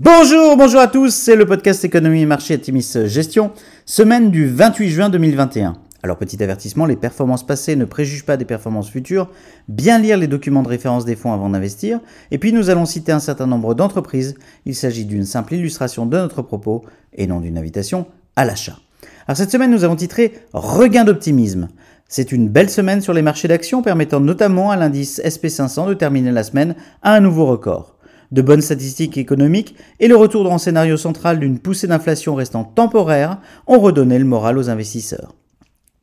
Bonjour, bonjour à tous, c'est le podcast Économie et Marché Timis Gestion, semaine du 28 juin 2021. Alors petit avertissement, les performances passées ne préjugent pas des performances futures, bien lire les documents de référence des fonds avant d'investir, et puis nous allons citer un certain nombre d'entreprises, il s'agit d'une simple illustration de notre propos et non d'une invitation à l'achat. Alors cette semaine nous avons titré Regain d'optimisme. C'est une belle semaine sur les marchés d'actions permettant notamment à l'indice SP500 de terminer la semaine à un nouveau record de bonnes statistiques économiques et le retour dans le scénario central d'une poussée d'inflation restant temporaire ont redonné le moral aux investisseurs.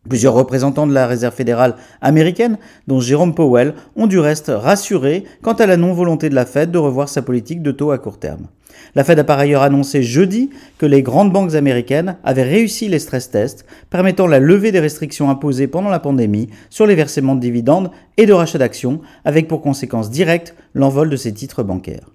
Plusieurs représentants de la Réserve fédérale américaine, dont Jérôme Powell, ont du reste rassuré quant à la non-volonté de la Fed de revoir sa politique de taux à court terme. La Fed a par ailleurs annoncé jeudi que les grandes banques américaines avaient réussi les stress tests permettant la levée des restrictions imposées pendant la pandémie sur les versements de dividendes et de rachats d'actions, avec pour conséquence directe l'envol de ces titres bancaires.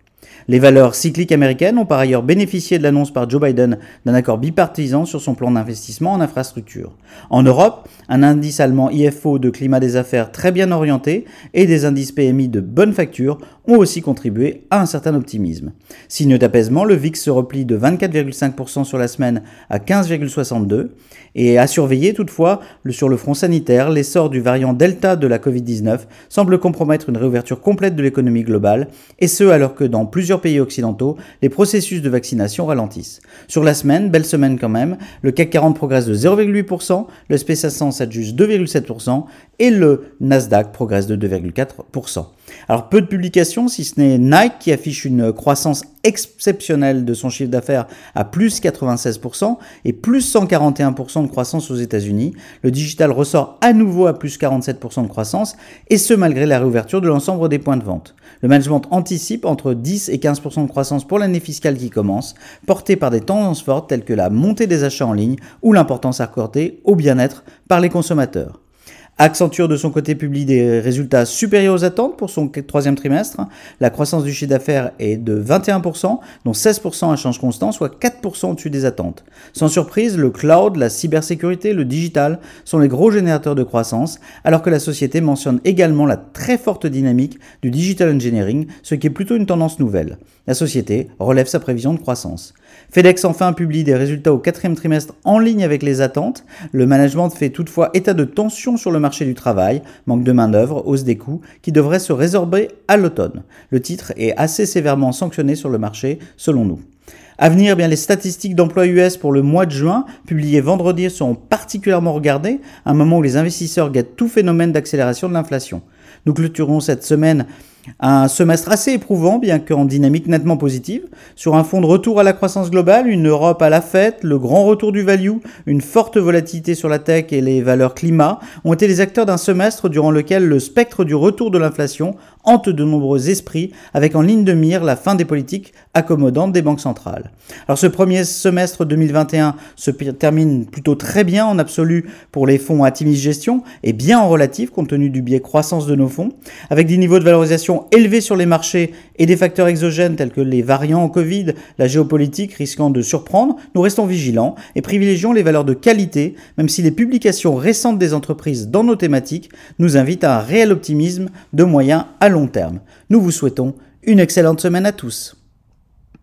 Les valeurs cycliques américaines ont par ailleurs bénéficié de l'annonce par Joe Biden d'un accord bipartisan sur son plan d'investissement en infrastructure. En Europe, un indice allemand IFO de climat des affaires très bien orienté et des indices PMI de bonne facture ont aussi contribué à un certain optimisme. Signe d'apaisement, le VIX se replie de 24,5% sur la semaine à 15,62 et à surveiller toutefois sur le front sanitaire, l'essor du variant Delta de la Covid-19 semble compromettre une réouverture complète de l'économie globale et ce alors que dans plusieurs pays occidentaux, les processus de vaccination ralentissent. Sur la semaine, belle semaine quand même, le CAC 40 progresse de 0,8%, le SP500 s'adjuge 2,7% et le Nasdaq progresse de 2,4%. Alors peu de publications, si ce n'est Nike qui affiche une croissance exceptionnelle de son chiffre d'affaires à plus 96% et plus 141% de croissance aux États-Unis. Le digital ressort à nouveau à plus 47% de croissance et ce malgré la réouverture de l'ensemble des points de vente. Le management anticipe entre 10 et 15% de croissance pour l'année fiscale qui commence, portée par des tendances fortes telles que la montée des achats en ligne ou l'importance accordée au bien-être par les consommateurs. Accenture de son côté publie des résultats supérieurs aux attentes pour son troisième trimestre. La croissance du chiffre d'affaires est de 21%, dont 16% à change constant, soit 4% au-dessus des attentes. Sans surprise, le cloud, la cybersécurité, le digital sont les gros générateurs de croissance, alors que la société mentionne également la très forte dynamique du digital engineering, ce qui est plutôt une tendance nouvelle. La société relève sa prévision de croissance. FedEx enfin publie des résultats au quatrième trimestre en ligne avec les attentes. Le management fait toutefois état de tension sur le marché du travail, manque de main-d'œuvre, hausse des coûts, qui devrait se résorber à l'automne. Le titre est assez sévèrement sanctionné sur le marché, selon nous. À venir, bien, les statistiques d'emploi US pour le mois de juin, publiées vendredi, sont particulièrement regardées, un moment où les investisseurs guettent tout phénomène d'accélération de l'inflation. Nous clôturons cette semaine un semestre assez éprouvant, bien qu'en dynamique nettement positive. Sur un fond de retour à la croissance globale, une Europe à la fête, le grand retour du value, une forte volatilité sur la tech et les valeurs climat ont été les acteurs d'un semestre durant lequel le spectre du retour de l'inflation hante de nombreux esprits, avec en ligne de mire la fin des politiques accommodantes des banques centrales. Alors ce premier semestre 2021 se termine plutôt très bien en absolu pour les fonds à Timis Gestion et bien en relatif compte tenu du biais croissance de avec des niveaux de valorisation élevés sur les marchés et des facteurs exogènes tels que les variants Covid, la géopolitique risquant de surprendre, nous restons vigilants et privilégions les valeurs de qualité, même si les publications récentes des entreprises dans nos thématiques nous invitent à un réel optimisme de moyen à long terme. Nous vous souhaitons une excellente semaine à tous.